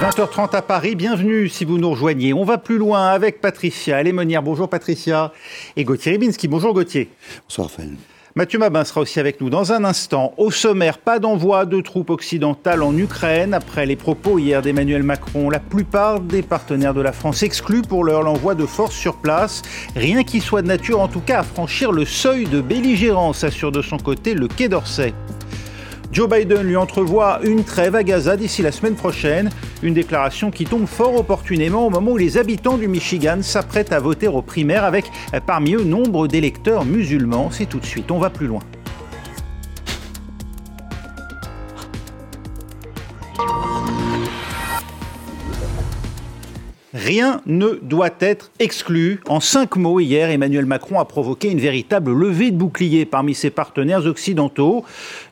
20h30 à Paris, bienvenue si vous nous rejoignez. On va plus loin avec Patricia Lémonière. Bonjour Patricia. Et Gauthier Ribinski. Bonjour Gauthier. Bonsoir Raphaël. Mathieu Mabin sera aussi avec nous dans un instant. Au sommaire, pas d'envoi de troupes occidentales en Ukraine. Après les propos hier d'Emmanuel Macron, la plupart des partenaires de la France excluent pour l'heure l'envoi de forces sur place. Rien qui soit de nature en tout cas à franchir le seuil de belligérance, assure de son côté le Quai d'Orsay. Joe Biden lui entrevoit une trêve à Gaza d'ici la semaine prochaine, une déclaration qui tombe fort opportunément au moment où les habitants du Michigan s'apprêtent à voter aux primaires avec parmi eux nombre d'électeurs musulmans. C'est tout de suite, on va plus loin. Rien ne doit être exclu. En cinq mots, hier, Emmanuel Macron a provoqué une véritable levée de bouclier parmi ses partenaires occidentaux.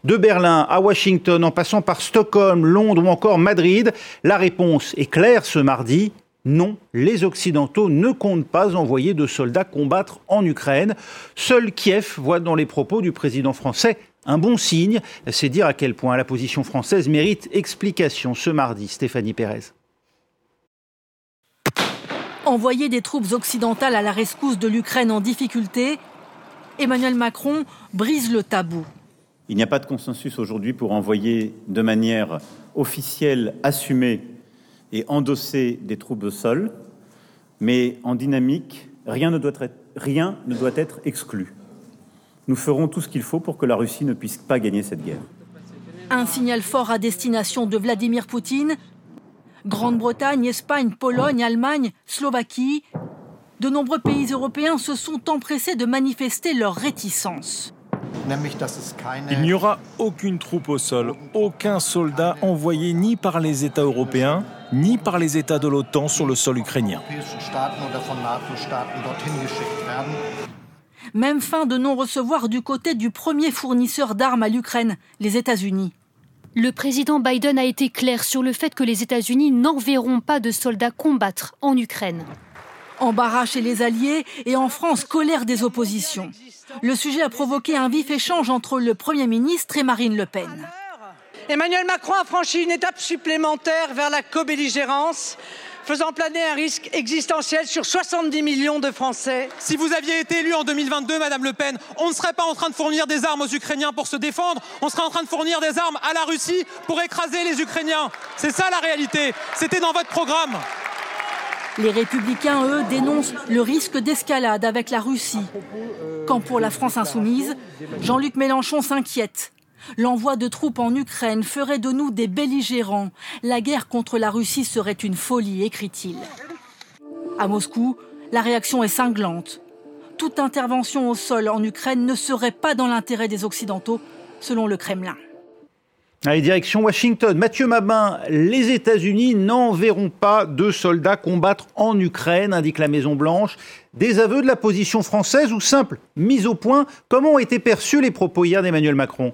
De Berlin à Washington, en passant par Stockholm, Londres ou encore Madrid, la réponse est claire ce mardi. Non, les Occidentaux ne comptent pas envoyer de soldats combattre en Ukraine. Seul Kiev voit dans les propos du président français un bon signe. C'est dire à quel point la position française mérite explication ce mardi. Stéphanie Pérez. Envoyer des troupes occidentales à la rescousse de l'Ukraine en difficulté, Emmanuel Macron brise le tabou. Il n'y a pas de consensus aujourd'hui pour envoyer de manière officielle, assumée et endosser des troupes au sol, mais en dynamique, rien ne doit être, rien ne doit être exclu. Nous ferons tout ce qu'il faut pour que la Russie ne puisse pas gagner cette guerre. Un signal fort à destination de Vladimir Poutine Grande-Bretagne, Espagne, Pologne, Allemagne, Slovaquie, de nombreux pays européens se sont empressés de manifester leur réticence. Il n'y aura aucune troupe au sol, aucun soldat envoyé ni par les États européens, ni par les États de l'OTAN sur le sol ukrainien. Même fin de non-recevoir du côté du premier fournisseur d'armes à l'Ukraine, les États-Unis. Le président Biden a été clair sur le fait que les États-Unis n'enverront pas de soldats combattre en Ukraine. Embarras chez les Alliés et en France, colère des oppositions. Le sujet a provoqué un vif échange entre le Premier ministre et Marine Le Pen. Emmanuel Macron a franchi une étape supplémentaire vers la co-belligérance faisant planer un risque existentiel sur 70 millions de Français. Si vous aviez été élu en 2022, Madame Le Pen, on ne serait pas en train de fournir des armes aux Ukrainiens pour se défendre, on serait en train de fournir des armes à la Russie pour écraser les Ukrainiens. C'est ça la réalité. C'était dans votre programme. Les républicains, eux, dénoncent le risque d'escalade avec la Russie. Quand pour la France insoumise, Jean-Luc Mélenchon s'inquiète. L'envoi de troupes en Ukraine ferait de nous des belligérants. La guerre contre la Russie serait une folie, écrit-il. À Moscou, la réaction est cinglante. Toute intervention au sol en Ukraine ne serait pas dans l'intérêt des Occidentaux, selon le Kremlin. Allez, direction Washington. Mathieu Mabin, les États-Unis n'enverront pas de soldats combattre en Ukraine, indique la Maison-Blanche. Des aveux de la position française ou simple mise au point Comment ont été perçus les propos hier d'Emmanuel Macron?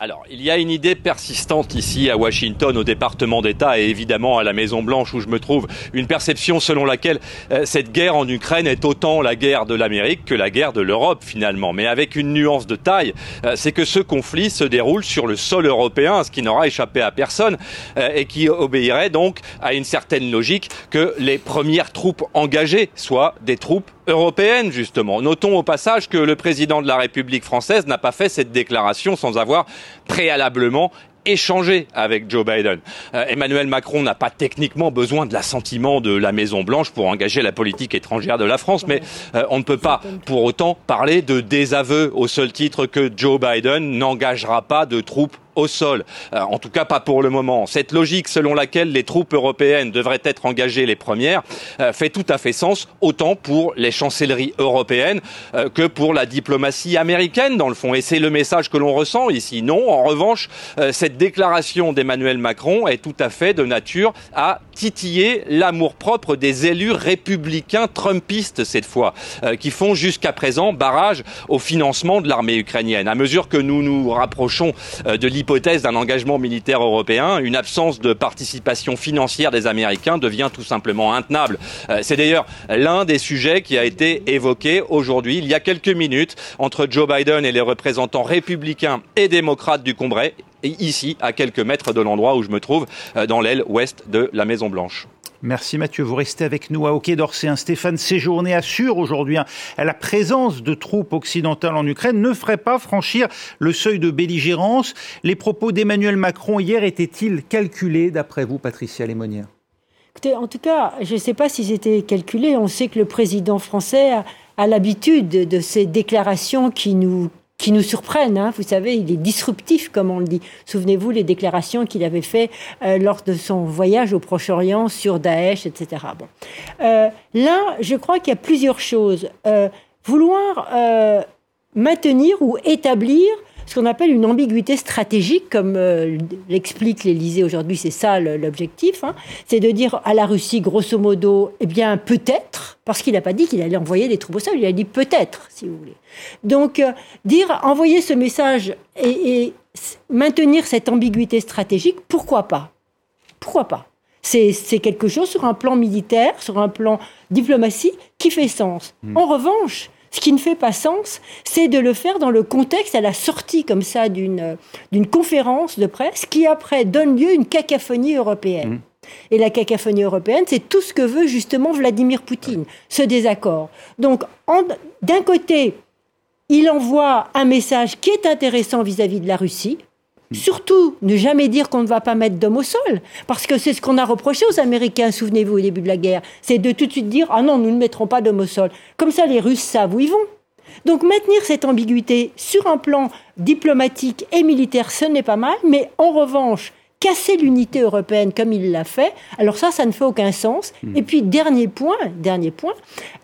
Alors, il y a une idée persistante ici à Washington, au département d'État et évidemment à la Maison Blanche où je me trouve, une perception selon laquelle euh, cette guerre en Ukraine est autant la guerre de l'Amérique que la guerre de l'Europe finalement, mais avec une nuance de taille, euh, c'est que ce conflit se déroule sur le sol européen, ce qui n'aura échappé à personne euh, et qui obéirait donc à une certaine logique que les premières troupes engagées soient des troupes européennes, justement. Notons au passage que le président de la République française n'a pas fait cette déclaration sans avoir préalablement échangé avec Joe Biden. Euh, Emmanuel Macron n'a pas techniquement besoin de l'assentiment de la Maison Blanche pour engager la politique étrangère de la France, mais euh, on ne peut pas pour autant parler de désaveu au seul titre que Joe Biden n'engagera pas de troupes au sol. Euh, en tout cas, pas pour le moment. Cette logique selon laquelle les troupes européennes devraient être engagées les premières euh, fait tout à fait sens, autant pour les chancelleries européennes euh, que pour la diplomatie américaine, dans le fond. Et c'est le message que l'on ressent ici. Non, en revanche, cette déclaration d'Emmanuel Macron est tout à fait de nature à titiller l'amour-propre des élus républicains trumpistes cette fois, qui font jusqu'à présent barrage au financement de l'armée ukrainienne. À mesure que nous nous rapprochons de l'hypothèse l'hypothèse d'un engagement militaire européen, une absence de participation financière des Américains devient tout simplement intenable. Euh, c'est d'ailleurs l'un des sujets qui a été évoqué aujourd'hui, il y a quelques minutes, entre Joe Biden et les représentants républicains et démocrates du Congrès, ici, à quelques mètres de l'endroit où je me trouve, euh, dans l'aile ouest de la Maison Blanche. Merci Mathieu. Vous restez avec nous à Hockey d'Orsay. Stéphane Séjourné assure aujourd'hui hein, la présence de troupes occidentales en Ukraine ne ferait pas franchir le seuil de belligérance. Les propos d'Emmanuel Macron hier étaient-ils calculés d'après vous, Patricia Lémonière en tout cas, je ne sais pas s'ils étaient calculés. On sait que le président français a l'habitude de ces déclarations qui nous qui nous surprennent. Hein. Vous savez, il est disruptif, comme on le dit. Souvenez-vous les déclarations qu'il avait faites euh, lors de son voyage au Proche-Orient sur Daesh, etc. Bon. Euh, là, je crois qu'il y a plusieurs choses. Euh, vouloir maintenir ou établir ce qu'on appelle une ambiguïté stratégique, comme euh, l'explique l'Élysée aujourd'hui, c'est ça l'objectif, hein. c'est de dire à la Russie, grosso modo, eh bien peut-être, parce qu'il n'a pas dit qu'il allait envoyer des troupes au sol, il a dit peut-être, si vous voulez. Donc euh, dire, envoyer ce message et, et maintenir cette ambiguïté stratégique, pourquoi pas? Pourquoi pas? C'est quelque chose sur un plan militaire, sur un plan diplomatie, qui fait sens. Hmm. En revanche, ce qui ne fait pas sens, c'est de le faire dans le contexte à la sortie comme ça d'une conférence de presse qui après donne lieu à une cacophonie européenne. Mmh. Et la cacophonie européenne, c'est tout ce que veut justement Vladimir Poutine, ce désaccord. Donc, d'un côté, il envoie un message qui est intéressant vis à -vis de la Russie, Surtout, ne jamais dire qu'on ne va pas mettre d'hommes au sol, parce que c'est ce qu'on a reproché aux Américains, souvenez-vous, au début de la guerre, c'est de tout de suite dire ah non, nous ne mettrons pas d'hommes au sol. Comme ça, les Russes savent où ils vont. Donc maintenir cette ambiguïté sur un plan diplomatique et militaire, ce n'est pas mal, mais en revanche, casser l'unité européenne comme il l'a fait, alors ça, ça ne fait aucun sens. Hmm. Et puis, dernier point, dernier point,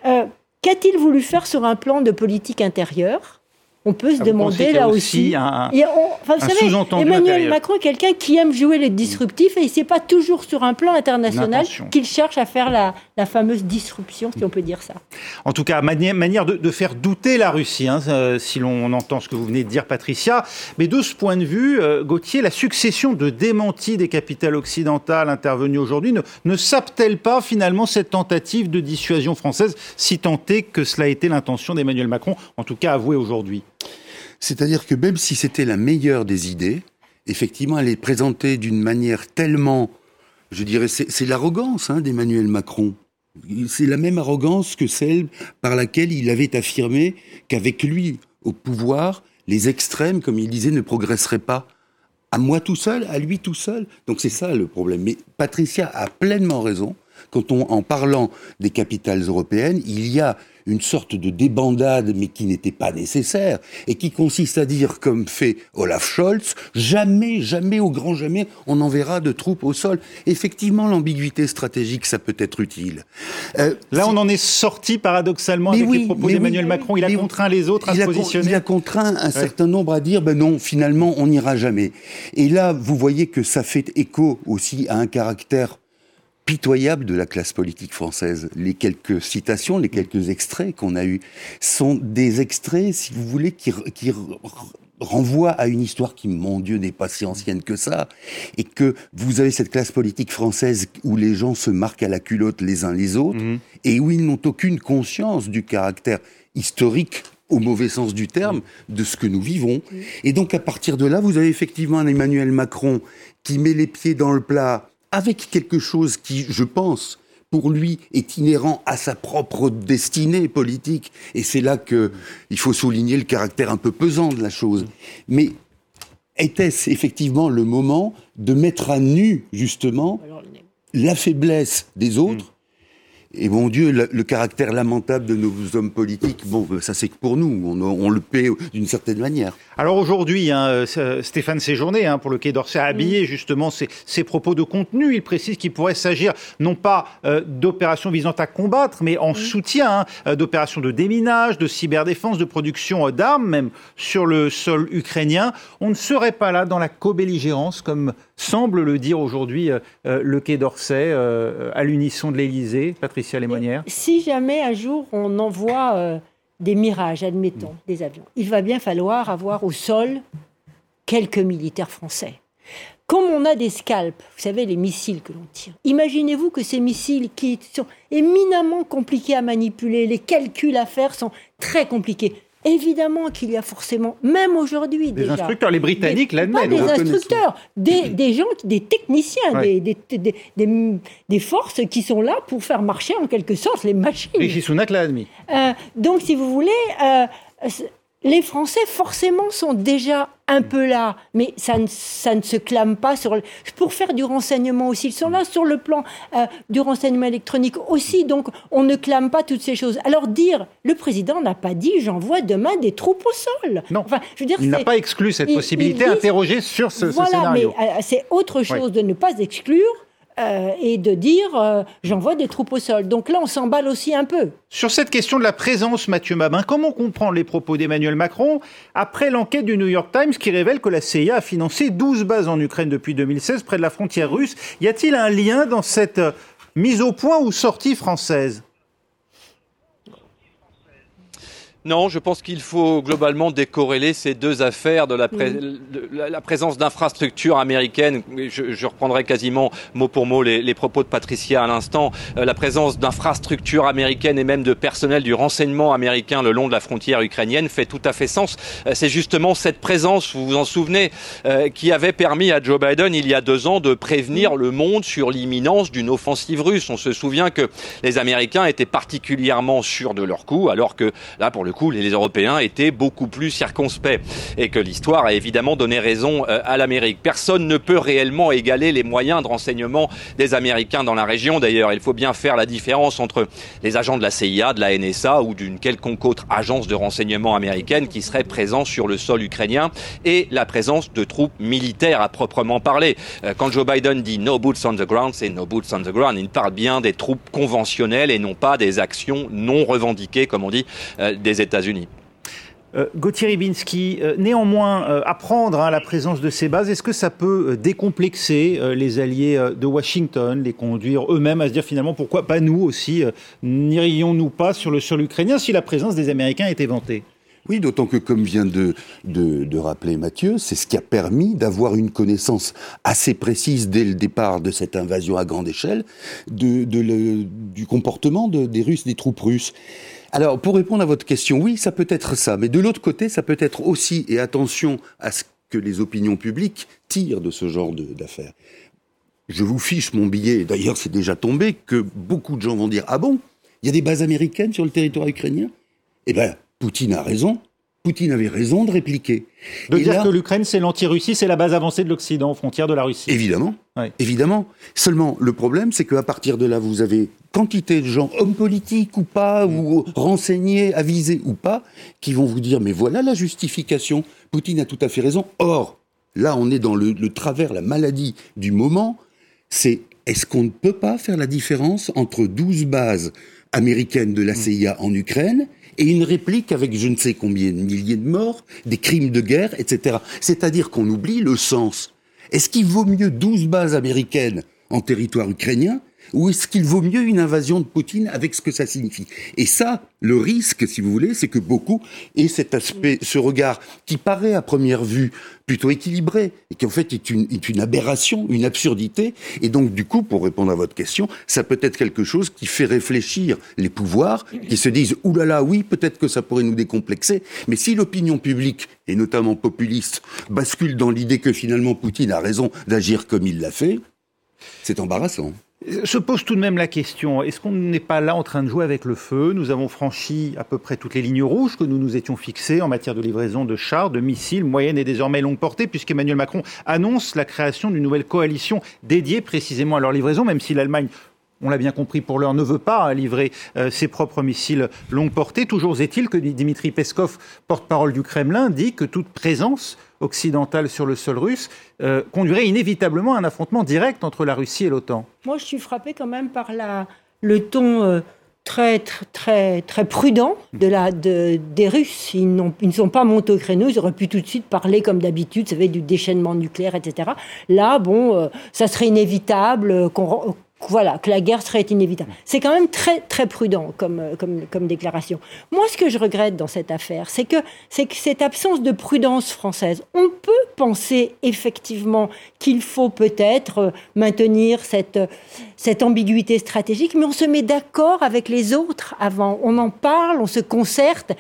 euh, qu'a-t-il voulu faire sur un plan de politique intérieure? On peut se ah, demander là aussi. Un, vous savez, Emmanuel Macron est quelqu'un qui aime jouer les disruptifs et c'est pas toujours sur un plan international qu'il cherche à faire la, fameuse disruption, si on peut dire ça. En tout cas, manière, manière de, faire douter la Russie, hein, euh, si l'on entend ce que vous venez de dire, Patricia. Mais de ce point de vue, euh, Gauthier, la succession de démentis des capitales occidentales intervenues aujourd'hui ne, ne sape-t-elle pas finalement cette tentative de dissuasion française, si tant est que cela a été l'intention d'Emmanuel Macron, en tout cas avouée aujourd'hui? C'est-à-dire que même si c'était la meilleure des idées, effectivement, elle est présentée d'une manière tellement, je dirais, c'est l'arrogance hein, d'Emmanuel Macron. C'est la même arrogance que celle par laquelle il avait affirmé qu'avec lui au pouvoir, les extrêmes, comme il disait, ne progresseraient pas. À moi tout seul, à lui tout seul. Donc c'est ça le problème. Mais Patricia a pleinement raison quand on, en parlant des capitales européennes, il y a une sorte de débandade, mais qui n'était pas nécessaire, et qui consiste à dire, comme fait Olaf Scholz, jamais, jamais, au grand jamais, on enverra de troupes au sol. Effectivement, l'ambiguïté stratégique, ça peut être utile. Euh, Là, on en est sorti paradoxalement avec les propos d'Emmanuel Macron. Il a contraint les autres à se positionner. Il a contraint un certain nombre à dire, ben non, finalement, on n'ira jamais. Et là, vous voyez que ça fait écho aussi à un caractère pitoyable de la classe politique française. Les quelques citations, les quelques extraits qu'on a eus sont des extraits, si vous voulez, qui, qui renvoient à une histoire qui, mon Dieu, n'est pas si ancienne que ça, et que vous avez cette classe politique française où les gens se marquent à la culotte les uns les autres, mhm. et où ils n'ont aucune conscience du caractère historique au mauvais sens du terme, de ce que nous vivons. Et donc, à partir de là, vous avez effectivement un Emmanuel Macron qui met les pieds dans le plat avec quelque chose qui, je pense, pour lui est inhérent à sa propre destinée politique. Et c'est là que il faut souligner le caractère un peu pesant de la chose. Mais était-ce effectivement le moment de mettre à nu, justement, la faiblesse des autres et mon Dieu, le, caractère lamentable de nos hommes politiques, bon, ça c'est que pour nous, on, le paie d'une certaine manière. Alors aujourd'hui, hein, euh, Stéphane Séjourné, hein, pour le Quai d'Orsay, a habillé justement ses, propos de contenu. Il précise qu'il pourrait s'agir non pas euh, d'opérations visant à combattre, mais en soutien hein, euh, d'opérations de déminage, de cyberdéfense, de production d'armes, même sur le sol ukrainien. On ne serait pas là dans la co-belligérance, comme semble le dire aujourd'hui le Quai d'Orsay, à l'unisson de l'Élysée. Patricia Lémonière. Si jamais un jour on envoie des mirages, admettons, des avions. Il va bien falloir avoir au sol quelques militaires français. Comme on a des scalps, vous savez, les missiles que l'on tire, imaginez-vous que ces missiles qui sont éminemment compliqués à manipuler, les calculs à faire sont très compliqués. Évidemment qu'il y a forcément, même aujourd'hui, des instructeurs, les Britanniques l'admettent. Pas des instructeurs, des, des, gens, des techniciens, des, des, des, forces qui sont là pour faire marcher en quelque sorte les machines. Rishi Sunak l'a admis. Euh, donc, si vous voulez, euh, les Français, forcément, sont déjà un peu là, mais ça ne, ça ne se clame pas sur pour faire du renseignement aussi. Ils sont là sur le plan euh, du renseignement électronique aussi, donc on ne clame pas toutes ces choses. Alors dire, le président n'a pas dit j'envoie demain des troupes au sol. Non, enfin, je veux dire, il n'a pas exclu cette possibilité, interrogé sur ce, voilà, scénario. mais euh, c'est autre chose de ne pas exclure euh, et de dire euh, j'envoie des troupes au sol. Donc là, on s'emballe aussi un peu. Sur cette question de la présence, Mathieu Mabin, comment comprendre les propos d'Emmanuel Macron après l'enquête du New York Times qui révèle que la CIA a financé 12 bases en Ukraine depuis 2016 près de la frontière russe? Y a-t-il un lien dans cette mise au point ou sortie française? Non, je pense qu'il faut globalement décorréler ces deux affaires de la, la, présence d'infrastructures américaines. Je, je, reprendrai quasiment mot pour mot les, les propos de Patricia à l'instant. Euh, la présence d'infrastructures américaines et même de personnel du renseignement américain le long de la frontière ukrainienne fait tout à fait sens. Euh, c'est justement cette présence, vous vous en souvenez, euh, qui avait permis à Joe Biden il y a deux ans de prévenir le monde sur l'imminence d'une offensive russe. On se souvient que les Américains étaient particulièrement sûrs de leur coup, alors que là, pour le coup, les Européens étaient beaucoup plus circonspects et que l'histoire a évidemment donné raison euh, à l'Amérique. Personne ne peut réellement égaler les moyens de renseignement des Américains dans la région. D'ailleurs, il faut bien faire la différence entre les agents de la CIA, de la NSA ou d'une quelconque autre agence de renseignement américaine qui serait présent sur le sol ukrainien et la présence de troupes militaires à proprement parler. Euh, quand Joe Biden dit no boots on the ground, c'est no boots on the ground. Il parle bien des troupes conventionnelles et non pas des actions non revendiquées, comme on dit, euh, des États-Unis. Euh, Gauthier Ribinski, euh, néanmoins, euh, apprendre à hein, la présence de ces bases, est-ce que ça peut décomplexer les alliés de Washington, les conduire eux-mêmes à se dire finalement pourquoi pas nous aussi, n'irions-nous pas sur le sol ukrainien si la présence des Américains était vantée oui, d'autant que, comme vient de, de, rappeler Mathieu, c'est ce qui a permis d'avoir une connaissance assez précise dès le départ de cette invasion à grande échelle de, du comportement des Russes, des troupes russes. Alors, pour répondre à votre question, oui, ça peut être ça. Mais de l'autre côté, ça peut être aussi, et attention à ce que les opinions publiques tirent de ce genre d'affaires. Je vous fiche mon billet, d'ailleurs c'est déjà tombé, que beaucoup de gens vont dire Ah bon? Il y a des bases américaines sur le territoire ukrainien? Eh bien, Poutine a raison. Poutine avait raison de répliquer. De dire que l'Ukraine, c'est l'anti-Russie, c'est la base avancée de l'Occident aux frontières de la Russie. Évidemment. Évidemment. Seulement, le problème, c'est qu'à partir de là, vous avez quantité de gens, hommes politiques ou pas, ou renseignés, avisés ou pas, qui vont vous dire, mais voilà la justification. Poutine a tout à fait raison. Or, là, on est dans le, le travers, la maladie du moment. C'est est-ce qu'on ne peut pas faire la différence entre 12 bases américaines de la CIA en Ukraine et une réplique avec je ne sais combien de milliers de morts, des crimes de guerre, etc. C'est-à-dire qu'on oublie le sens. Est-ce qu'il vaut mieux 12 bases américaines en territoire ukrainien ou est-ce qu'il vaut mieux une invasion de Poutine avec ce que ça signifie? Et ça, le risque, si vous voulez, c'est que beaucoup aient cet aspect, ce regard qui paraît à première vue plutôt équilibré et qui en fait est une, est une aberration, une absurdité. Et donc, du coup, pour répondre à votre question, ça peut être quelque chose qui fait réfléchir les pouvoirs, qui se disent « oulala, oui, peut-être que ça pourrait nous décomplexer ». Mais si l'opinion publique, et notamment populiste, bascule dans l'idée que finalement Poutine a raison d'agir comme il l'a fait, c'est embarrassant. Se pose tout de même la question, est-ce qu'on n'est pas là en train de jouer avec le feu? Nous avons franchi à peu près toutes les lignes rouges que nous nous étions fixées en matière de livraison de chars, de missiles, moyennes et désormais longue portée, puisqu'Emmanuel Macron annonce la création d'une nouvelle coalition dédiée précisément à leur livraison, même si l'Allemagne on l'a bien compris, pour l'heure, ne veut pas livrer euh, ses propres missiles longue portée. Toujours est-il que Dimitri Peskov, porte-parole du Kremlin, dit que toute présence occidentale sur le sol russe euh, conduirait inévitablement à un affrontement direct entre la Russie et l'OTAN. Moi, je suis frappé quand même par le ton euh, très, très, très prudent des Russes. Ils, ne sont pas montés au créneau, ils auraient pu tout de suite parler comme d'habitude, ça fait du déchaînement nucléaire, etc. Là, bon, ça serait inévitable qu'on voilà, que la guerre serait inévitable. C'est quand même très, très prudent comme, comme, comme déclaration. Moi, ce que je regrette dans cette affaire, c'est que, c'est que cette absence de prudence française, on peut penser effectivement qu'il faut peut-être maintenir cette, cette ambiguïté stratégique, mais on se met d'accord avec les autres avant. On en parle, on se concerte.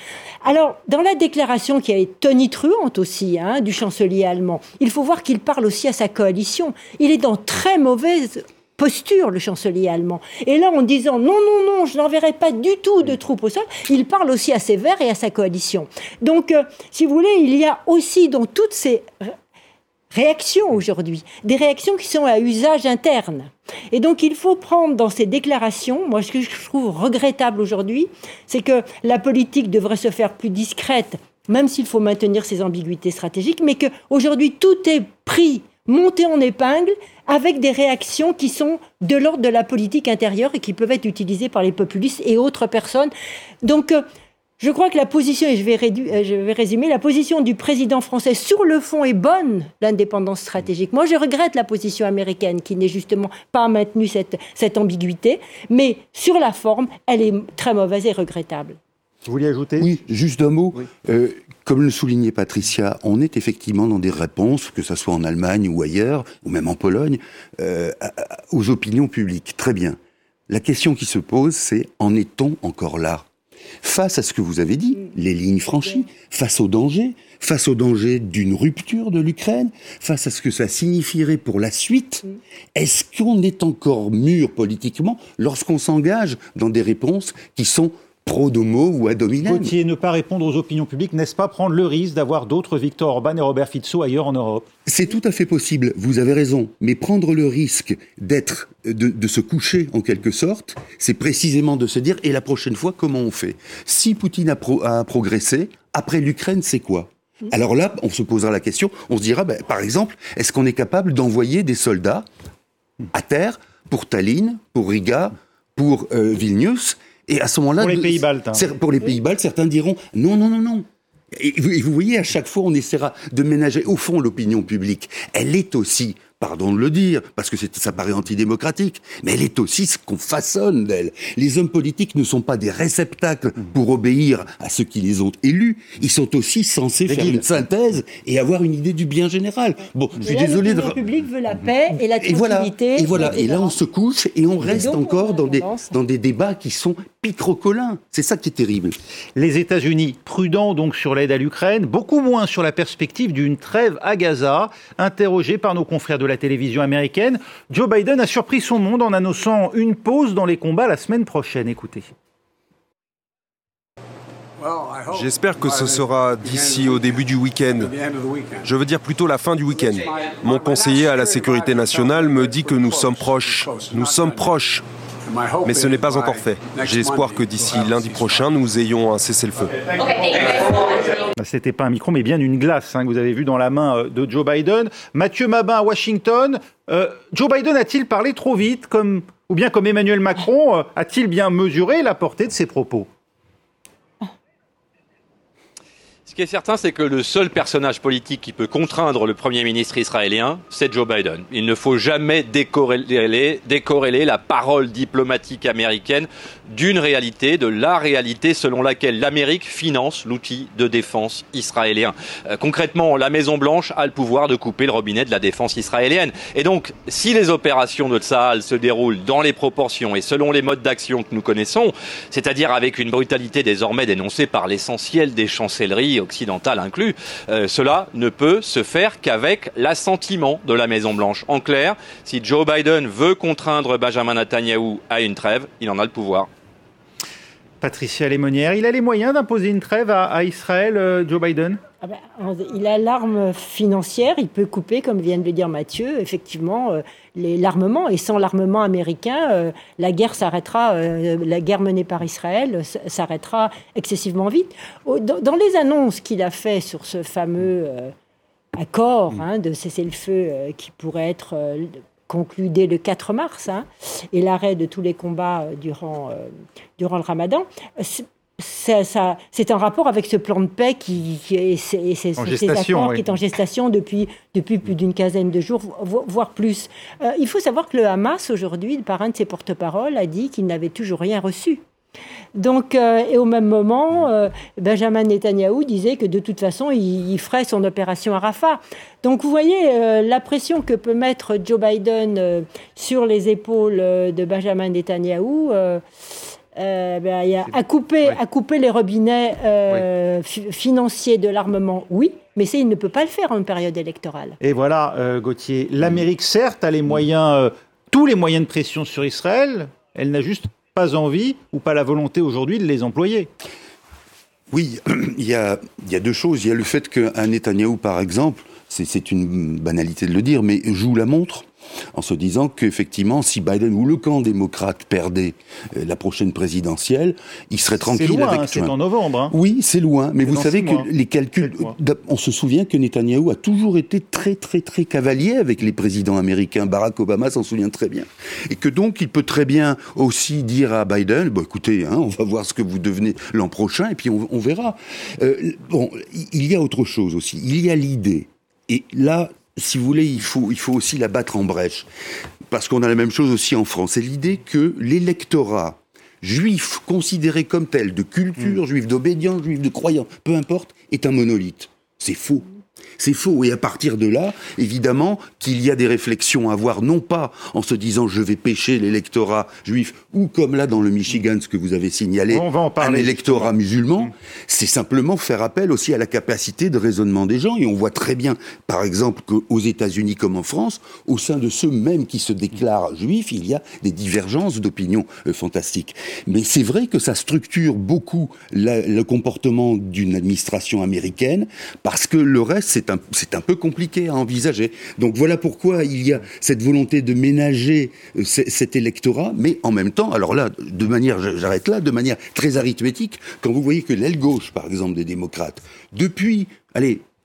Alors, dans la déclaration qui a été tonitruante aussi hein, du chancelier allemand, il faut voir qu'il parle aussi à sa coalition. Il est dans très mauvaise posture, le chancelier allemand. Et là, en disant non, non, non, je n'enverrai pas du tout de troupes au sol, il parle aussi à ses verts et à sa coalition. Donc, euh, si vous voulez, il y a aussi dans toutes ces réactions aujourd'hui, des réactions qui sont à usage interne. Et donc il faut prendre dans ces déclarations, moi ce que je trouve regrettable aujourd'hui, c'est que la politique devrait se faire plus discrète, même s'il faut maintenir ses ambiguïtés stratégiques, mais qu'aujourd'hui tout est pris monter en épingle avec des réactions qui sont de l'ordre de la politique intérieure et qui peuvent être utilisées par les populistes et autres personnes. Donc, euh, je crois que la position, et je vais, euh, je vais, résumer, la position du président français sur le fond est bonne, l'indépendance stratégique. Moi, je regrette la position américaine qui n'est justement pas maintenu cette, cette ambiguïté, mais sur la forme, elle est très mauvaise et regrettable. Vous vouliez ajouter? Oui, juste un mot. Euh, comme le soulignait Patricia, on est effectivement dans des réponses, que ce soit en Allemagne ou ailleurs, ou même en Pologne, euh, aux opinions publiques. Très bien. La question qui se pose, c'est en est-on encore là? Face à ce que vous avez dit, les lignes franchies, face au danger, face au danger d'une rupture de l'Ukraine, face à ce que ça signifierait pour la suite, est-ce qu'on est encore mûr politiquement lorsqu'on s'engage dans des réponses qui sont pro-domo ou ad hominem. Gauthier, ne pas répondre aux opinions publiques, n'est-ce pas prendre le risque d'avoir d'autres Victor Orban et Robert Fico ailleurs en Europe? C'est tout à fait possible, vous avez raison. Mais prendre le risque d'être, de, se coucher en quelque sorte, c'est précisément de se dire, et la prochaine fois, comment on fait? Si Poutine a, progressé, après l'Ukraine, c'est quoi? Alors là, on se posera la question, on se dira, ben, par exemple, est-ce qu'on est capable d'envoyer des soldats à terre pour Tallinn, pour Riga, pour euh, Vilnius? Et à ce moment-là, pour les pays baltes, hein. pour les pays baltes, certains diront non, non, non, non. Et vous, voyez, à chaque fois, on essaiera de ménager. Au fond, l'opinion publique, elle est aussi pardon de le dire, parce que ça paraît antidémocratique, mais elle est aussi ce qu'on façonne d'elle. Les hommes politiques ne sont pas des réceptacles pour obéir à ceux qui les ont élus, ils sont aussi censés faire une synthèse et avoir une idée du bien général. Bon, je suis désolé de... Le public veut la paix et la tranquillité. Et voilà, et, là on se couche et on reste encore dans des, dans des débats qui sont picrocolins. C'est ça qui est terrible. Les États-Unis, prudents donc sur l'aide à l'Ukraine, beaucoup moins sur la perspective d'une trêve à Gaza, interrogés par nos confrères de la télévision américaine, Joe Biden a surpris son monde en annonçant une pause dans les combats la semaine prochaine. Écoutez. J'espère que ce sera d'ici au début du week-end. Je veux dire plutôt la fin du week-end. Mon conseiller à la sécurité nationale me dit que nous sommes proches. Nous sommes proches. Mais ce n'est pas encore fait. J'ai espoir que d'ici lundi prochain, nous ayons un cessez-le-feu. C'était pas un micro, mais bien une glace hein, que vous avez vu dans la main euh, de Joe Biden. Mathieu Mabin à Washington. Euh, Joe Biden a-t-il parlé trop vite, comme, ou bien comme Emmanuel Macron, euh, a-t-il bien mesuré la portée de ses propos? Ce qui est certain, c'est que le seul personnage politique qui peut contraindre le Premier ministre israélien, c'est Joe Biden. Il ne faut jamais décorréler, la parole diplomatique américaine d'une réalité, de la réalité selon laquelle l'Amérique finance l'outil de défense israélien. Euh, concrètement, la Maison-Blanche a le pouvoir de couper le robinet de la défense israélienne. Et donc, si les opérations de Tsahal se déroulent dans les proportions et selon les modes d'action que nous connaissons, c'est-à-dire avec une brutalité désormais dénoncée par l'essentiel des chancelleries occidentale inclus, euh, cela ne peut se faire qu'avec l'assentiment de la Maison-Blanche. En clair, si Joe Biden veut contraindre Benjamin Netanyahu à une trêve, il en a le pouvoir. Patricia Lémonière, il a les moyens d'imposer une trêve à, Israël, euh, Joe Biden? Ah ben, il a l'arme financière, il peut couper, comme vient de le dire Mathieu, effectivement, euh, l'armement. Et sans l'armement américain, euh, la guerre s'arrêtera, euh, la guerre menée par Israël s'arrêtera excessivement vite. Dans, les annonces qu'il a fait sur ce fameux accord hein, de cessez-le-feu qui pourrait être conclu dès le 4 mars, hein, et l'arrêt de tous les combats durant, durant le ramadan, c'est un rapport avec ce plan de paix qui, est, qui en gestation depuis, depuis plus d'une quinzaine de jours, voire plus. Euh, il faut savoir que le Hamas, aujourd'hui, par un de ses porte-paroles, a dit qu'il n'avait toujours rien reçu. Donc, euh, et au même moment, euh, Benjamin Netanyahou disait que de toute façon, il, ferait son opération à Rafah. Donc, vous voyez la pression que peut mettre Joe Biden sur les épaules de Benjamin Netanyahou. Euh, ben, y a, à, couper, à couper les robinets euh, financiers de l'armement, oui, mais il ne peut pas le faire en période électorale. Et voilà, euh, Gauthier, l'Amérique, certes, a les moyens, tous les moyens de pression sur Israël, elle n'a juste pas envie ou pas la volonté aujourd'hui de les employer. Oui, il y, a, il y a deux choses. Il y a le fait qu'un Netanyahou, par exemple, c'est une banalité de le dire, mais joue la montre en se disant qu'effectivement, si Biden ou le camp démocrate perdait euh, la prochaine présidentielle, il serait tranquille loin, avec C'est en novembre. Hein. Oui, c'est loin, mais vous savez que les calculs, on se souvient que Netanyahou a toujours été très très très cavalier avec les présidents américains. Barack Obama s'en souvient très bien, et que donc il peut très bien aussi dire à Biden, bon écoutez, hein, on va voir ce que vous devenez l'an prochain, et puis on, verra. Euh, bon, il y a autre chose aussi. Il y a l'idée et là, si vous voulez, il faut, il faut aussi la battre en brèche. Parce qu'on a la même chose aussi en France. C'est l'idée que l'électorat juif, considéré comme tel, de culture mm. juive, d'obédience juive, de croyance, peu importe, est un monolithe. C'est faux. C'est faux. Et à partir de là, évidemment, qu'il y a des réflexions à avoir, non pas en se disant je vais pêcher l'électorat juif, ou comme là dans le Michigan, ce que vous avez signalé, un électorat musulman, c'est simplement faire appel aussi à la capacité de raisonnement des gens. Et on voit très bien, par exemple, qu'aux États-Unis comme en France, au sein de ceux mêmes qui se déclarent juifs, il y a des divergences d'opinion euh, fantastiques. Mais c'est vrai que ça structure beaucoup le comportement d'une administration américaine, parce que le reste, c'est c'est un peu compliqué à envisager. Donc voilà pourquoi il y a cette volonté de ménager euh, cet électorat, mais en même temps, alors là, de manière, j'arrête là, de manière très arithmétique, quand vous voyez que l'aile gauche, par exemple, des démocrates, depuis,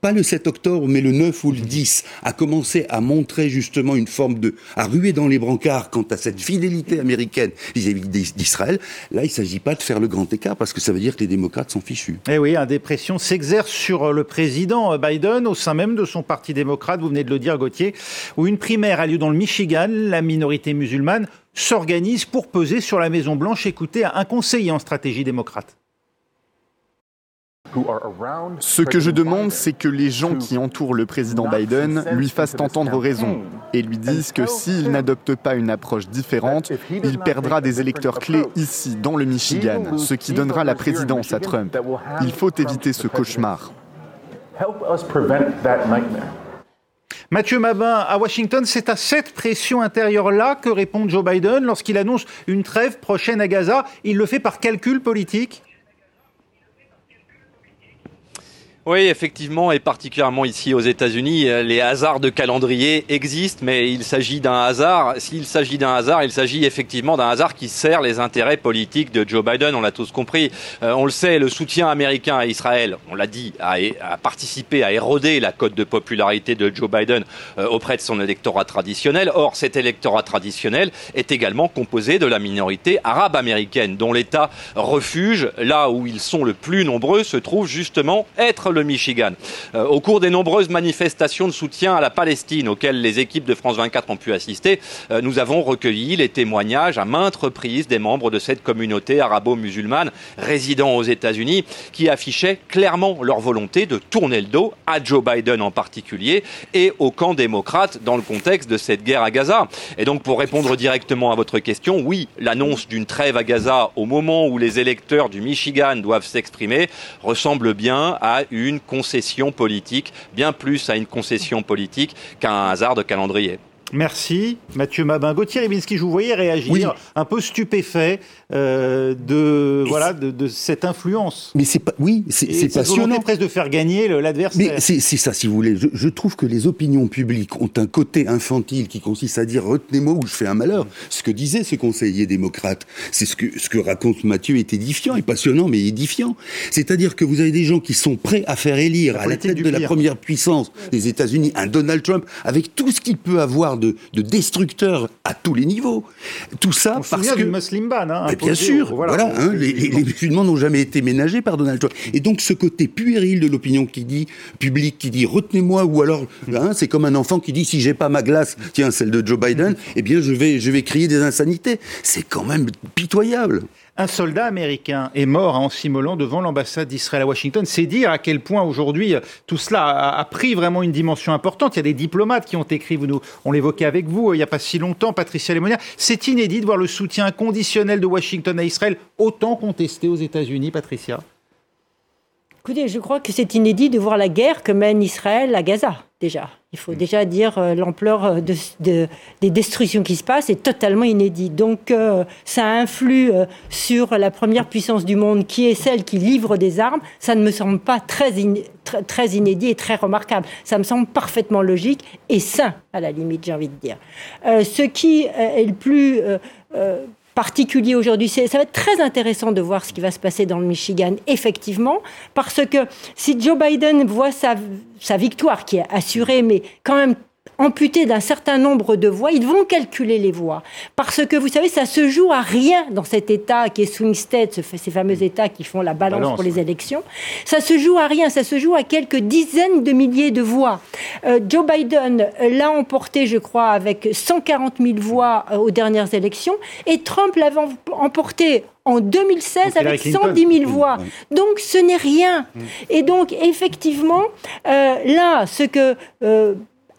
pas le 7 octobre, mais le 9 ou le 10, a commencé à montrer justement une forme de, à ruer dans les brancards quant à cette fidélité américaine vis-à-vis d'Israël, là, il ne s'agit pas de faire le grand écart parce que ça veut dire que les démocrates sont fichus. Eh oui, un des pressions s'exerce sur le président Biden au sein même de son parti démocrate, vous venez de le dire, Gauthier, où une primaire a lieu dans le Michigan, la minorité musulmane s'organise pour peser sur la Maison-Blanche. Écoutez un conseiller en stratégie démocrate. Ce que je demande, c'est que les gens qui entourent le président Biden lui fassent entendre raison et lui disent que s'il n'adopte pas une approche différente, il perdra des électeurs clés ici, dans le Michigan, ce qui donnera la présidence à Trump. Il faut éviter ce cauchemar. Mathieu Mabin, à Washington, c'est à cette pression intérieure-là que répond Joe Biden lorsqu'il annonce une trêve prochaine à Gaza. Il le fait par calcul politique Oui, effectivement, et particulièrement ici aux États-Unis, euh, les hasards de calendrier existent, mais il s'agit d'un hasard. S'il s'agit d'un hasard, il s'agit effectivement d'un hasard qui sert les intérêts politiques de Joe Biden. On l'a tous compris. Euh, on le sait, le soutien américain à Israël, on l'a dit, a, participé à éroder la cote de popularité de Joe Biden euh, auprès de son électorat traditionnel. Or, cet électorat traditionnel est également composé de la minorité arabe américaine, dont l'État refuge, là où ils sont le plus nombreux, se trouve justement être le Michigan. Euh, au cours des nombreuses manifestations de soutien à la Palestine auxquelles les équipes de France 24 ont pu assister, euh, nous avons recueilli les témoignages à maintes reprises des membres de cette communauté arabo-musulmane résidant aux États-Unis qui affichaient clairement leur volonté de tourner le dos à Joe Biden en particulier et au camp démocrate dans le contexte de cette guerre à Gaza. Et donc pour répondre directement à votre question, oui, l'annonce d'une trêve à Gaza au moment où les électeurs du Michigan doivent s'exprimer ressemble bien à une une concession politique, bien plus à une concession politique qu'à un hasard de calendrier. Merci Mathieu Mabin. Gauthier Ribinski, je vous voyais réagir un peu stupéfait euh, de voilà de, cette influence. Mais c'est pas oui, c'est passionnant. presque de faire gagner l'adversaire. Mais c'est ça, si vous voulez. Je, trouve que les opinions publiques ont un côté infantile qui consiste à dire retenez-moi ou je fais un malheur. Ce que disait ce conseiller démocrate, c'est ce que ce que raconte Mathieu est édifiant et passionnant, mais édifiant. C'est-à-dire que vous avez des gens qui sont prêts à faire élire à la tête de la première puissance des États-Unis un Donald Trump avec tout ce qu'il peut avoir de, destructeurs à tous les niveaux. Tout ça On parce que... du Muslim ban, hein, bien sûr, voilà, hein, les, les, musulmans n'ont jamais été ménagés par Donald Trump. Et donc ce côté puéril de l'opinion qui dit public qui dit retenez-moi ou alors hein, c'est comme un enfant qui dit si j'ai pas ma glace, tiens celle de Joe Biden, eh bien je vais je vais crier des insanités. C'est quand même pitoyable. Un soldat américain est mort en s'immolant devant l'ambassade d'Israël à Washington. C'est dire à quel point aujourd'hui tout cela a, pris vraiment une dimension importante. Il y a des diplomates qui ont écrit, vous nous, on l'évoquait avec vous il n'y a pas si longtemps, Patricia Lemonia. C'est inédit de voir le soutien conditionnel de Washington à Israël autant contesté aux États-Unis, Patricia. Écoutez, je crois que c'est inédit de voir la guerre que mène Israël à Gaza, déjà. Il faut déjà dire euh, l'ampleur euh, de, des destructions qui se passent est totalement inédit. Donc euh, ça influe sur la première puissance du monde qui est celle qui livre des armes. Ça ne me semble pas très, très, inédit et très remarquable. Ça me semble parfaitement logique et sain, à la limite, j'ai envie de dire. ce qui est le plus particulier aujourd'hui. Ça va être très intéressant de voir ce qui va se passer dans le Michigan, effectivement, parce que si Joe Biden voit sa, sa victoire, qui est assurée, mais quand même amputé d'un certain nombre de voix, ils vont calculer les voix. Parce que vous savez, ça se joue à rien dans cet État qui est swing state, ces fameux États qui font la balance, pour les élections. Ça se joue à rien, ça se joue à quelques dizaines de milliers de voix. Euh, Joe Biden l'a emporté, je crois, avec 140 000 voix euh, aux dernières élections, et Trump l'avait emporté en 2016 avec 110 000 voix. Donc ce n'est rien. Mm. Et donc effectivement, euh, là, ce que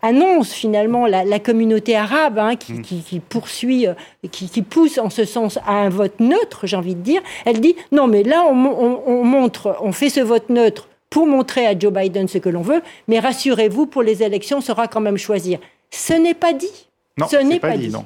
annonce finalement la, communauté arabe hein, mm. qui, poursuit, euh, qui, pousse en ce sens à un vote neutre, j'ai envie de dire. Elle dit non, mais là on, montre, on fait ce vote neutre pour montrer à Joe Biden ce que l'on veut, mais rassurez-vous, pour les élections, on saura quand même choisir. Ce n'est pas dit. Non, ce n'est pas, dit. Non.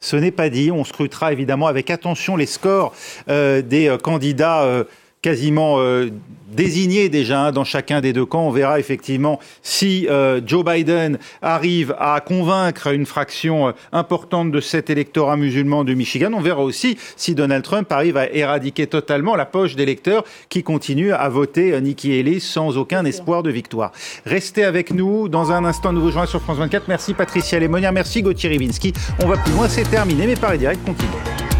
Ce n'est pas dit. On scrutera évidemment avec attention les scores euh, des euh, candidats quasiment euh, désigné déjà hein, dans chacun des deux camps. On verra effectivement si euh, Joe Biden arrive à convaincre une fraction euh, importante de cet électorat musulman de Michigan. On verra aussi si Donald Trump arrive à éradiquer totalement la poche d'électeurs qui continuent à voter Nikki Haley sans aucun espoir de victoire. Restez avec nous. Dans un instant, nous vous joindre sur France 24. Merci Patricia Lemonia, merci Gauthier Ribinski. On va plus loin, c'est terminé, mais Paris Direct continue.